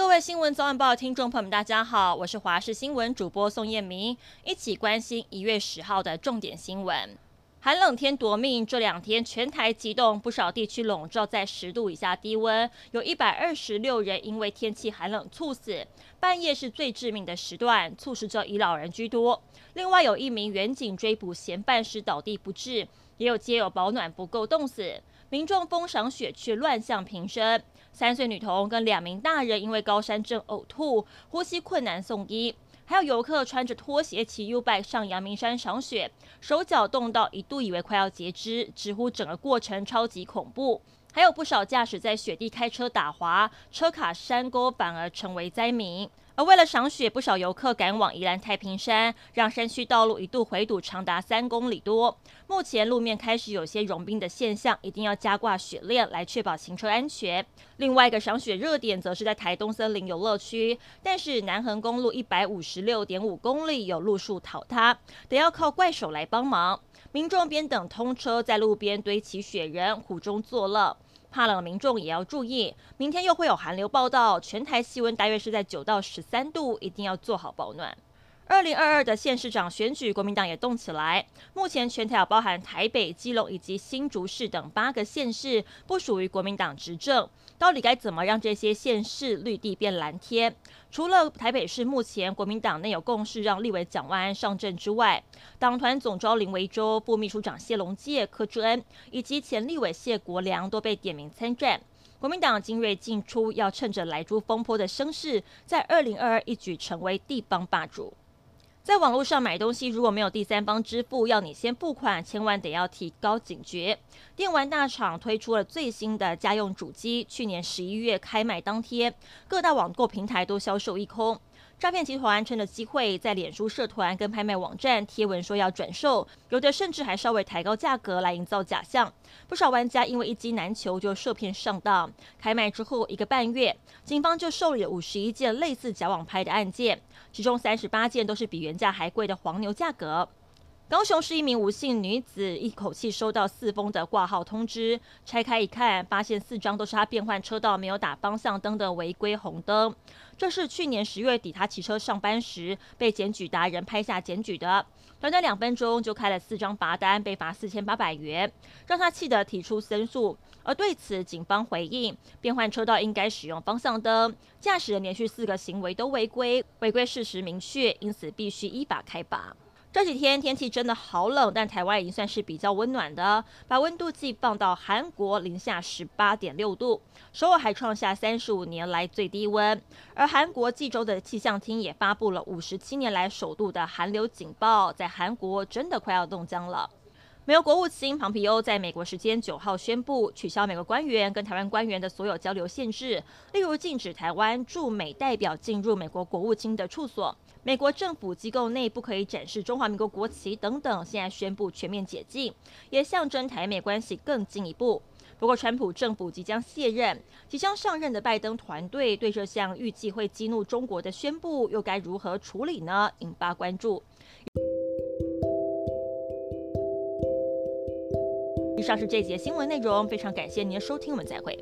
各位新闻早晚报听众朋友们，大家好，我是华视新闻主播宋彦明，一起关心一月十号的重点新闻。寒冷天夺命，这两天全台急冻，不少地区笼罩在十度以下低温，有一百二十六人因为天气寒冷猝死。半夜是最致命的时段，猝死者以老人居多。另外有一名远警追捕嫌犯时倒地不治，也有街友保暖不够冻死。民众疯赏雪却乱象频生，三岁女童跟两名大人因为高山症呕吐、呼吸困难送医，还有游客穿着拖鞋骑 U-bike 上阳明山赏雪，手脚冻到一度以为快要截肢，直呼整个过程超级恐怖。还有不少驾驶在雪地开车打滑，车卡山沟反而成为灾民。而为了赏雪，不少游客赶往宜兰太平山，让山区道路一度回堵长达三公里多。目前路面开始有些融冰的现象，一定要加挂雪链来确保行车安全。另外一个赏雪热点则是在台东森林游乐区，但是南横公路一百五十六点五公里有路树倒塌，得要靠怪手来帮忙。民众边等通车，在路边堆起雪人，苦中作乐。怕冷的民众也要注意，明天又会有寒流报道，全台气温大约是在九到十三度，一定要做好保暖。二零二二的县市长选举，国民党也动起来。目前全台有包含台北、基隆以及新竹市等八个县市不属于国民党执政，到底该怎么让这些县市绿地变蓝天？除了台北市目前国民党内有共识让立委蒋万安上阵之外，党团总召林维洲、副秘书长谢龙介、柯志恩以及前立委谢国梁都被点名参战。国民党精锐进出，要趁着莱猪风波的声势，在二零二二一举成为地方霸主。在网络上买东西，如果没有第三方支付，要你先付款，千万得要提高警觉。电玩大厂推出了最新的家用主机，去年十一月开卖当天，各大网购平台都销售一空。诈骗集团趁着机会，在脸书社团跟拍卖网站贴文说要转售，有的甚至还稍微抬高价格来营造假象。不少玩家因为一机难求，就受骗上当。开卖之后一个半月，警方就受理了五十一件类似假网拍的案件，其中三十八件都是比原价还贵的黄牛价格。高雄市一名吴姓女子一口气收到四封的挂号通知，拆开一看，发现四张都是她变换车道没有打方向灯的违规红灯。这是去年十月底她骑车上班时被检举达人拍下检举的，短短两分钟就开了四张罚单，被罚四千八百元，让她气得提出申诉。而对此，警方回应：变换车道应该使用方向灯，驾驶人连续四个行为都违规，违规事实明确，因此必须依法开罚。这几天天气真的好冷，但台湾已经算是比较温暖的，把温度计放到韩国零下十八点六度，首尔还创下三十五年来最低温。而韩国济州的气象厅也发布了五十七年来首度的寒流警报，在韩国真的快要冻僵了。美国国务卿庞皮欧在美国时间九号宣布取消美国官员跟台湾官员的所有交流限制，例如禁止台湾驻美代表进入美国国务卿的处所。美国政府机构内不可以展示中华民国国旗等等，现在宣布全面解禁，也象征台美关系更进一步。不过，川普政府即将卸任，即将上任的拜登团队对这项预计会激怒中国的宣布又该如何处理呢？引发关注。以上是这节新闻内容，非常感谢您的收听，我们再会。